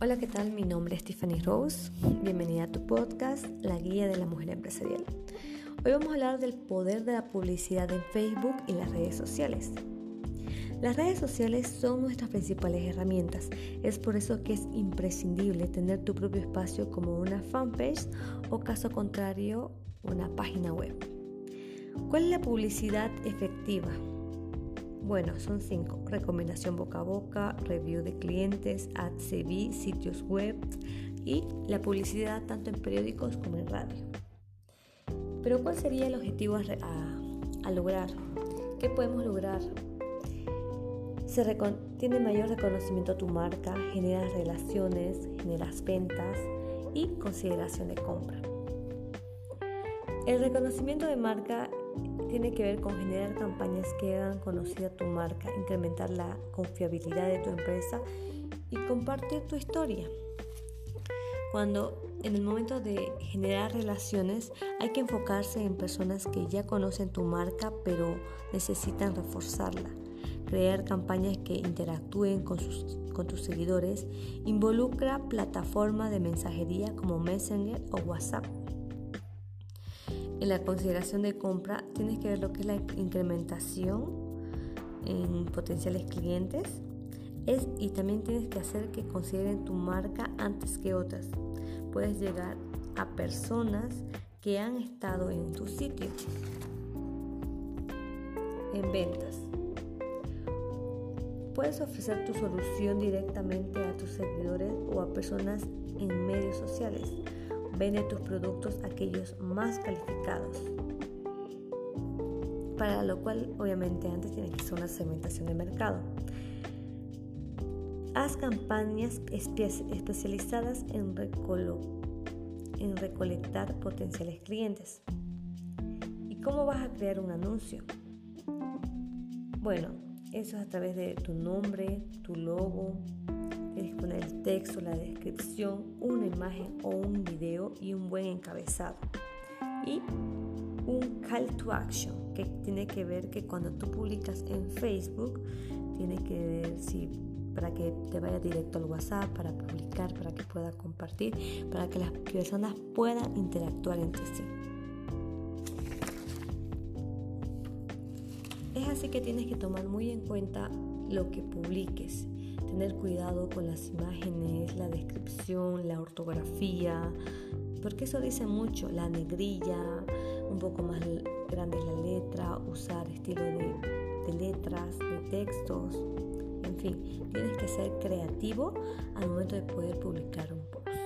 Hola, ¿qué tal? Mi nombre es Tiffany Rose. Bienvenida a tu podcast, La Guía de la Mujer Empresarial. Hoy vamos a hablar del poder de la publicidad en Facebook y las redes sociales. Las redes sociales son nuestras principales herramientas. Es por eso que es imprescindible tener tu propio espacio como una fanpage o caso contrario, una página web. ¿Cuál es la publicidad efectiva? Bueno, son cinco. Recomendación boca a boca, review de clientes, ads CV, sitios web y la publicidad tanto en periódicos como en radio. Pero ¿cuál sería el objetivo a, lograr? ¿Qué podemos lograr? Se tiene mayor reconocimiento a tu marca, generas relaciones, generas ventas y consideración de compra. El reconocimiento de marca tiene que ver con generar campañas que hagan conocida tu marca, incrementar la confiabilidad de tu empresa y compartir tu historia. Cuando en el momento de generar relaciones hay que enfocarse en personas que ya conocen tu marca pero necesitan reforzarla. Crear campañas que interactúen con, con tus seguidores involucra plataformas de mensajería como Messenger o WhatsApp en la consideración de compra tienes que ver lo que es la incrementación en potenciales clientes es, y también tienes que hacer que consideren tu marca antes que otras. Puedes llegar a personas que han estado en tu sitio en ventas. Puedes ofrecer tu solución directamente a tus seguidores o a personas en medios sociales. Vende tus productos a aquellos más calificados. Para lo cual, obviamente, antes tiene que ser una segmentación de mercado. Haz campañas especializadas en, en recolectar potenciales clientes. ¿Y cómo vas a crear un anuncio? Bueno, eso es a través de tu nombre, tu logo, Que poner el texto, la descripción, una imagen o un video y un buen encabezado. Y un call to action que tiene que ver que cuando tú publicas en Facebook, tiene que ver si para que te vaya directo al WhatsApp, para publicar, para que pueda compartir, para que las personas puedan interactuar entre sí. Es así que tienes que tomar muy en cuenta lo que publiques tener cuidado con las imágenes, la descripción, la ortografía, porque eso dice mucho, la negrilla, un poco más grande la letra, usar estilo de, letras, de textos, en fin, tienes que ser creativo al momento de poder publicar un post.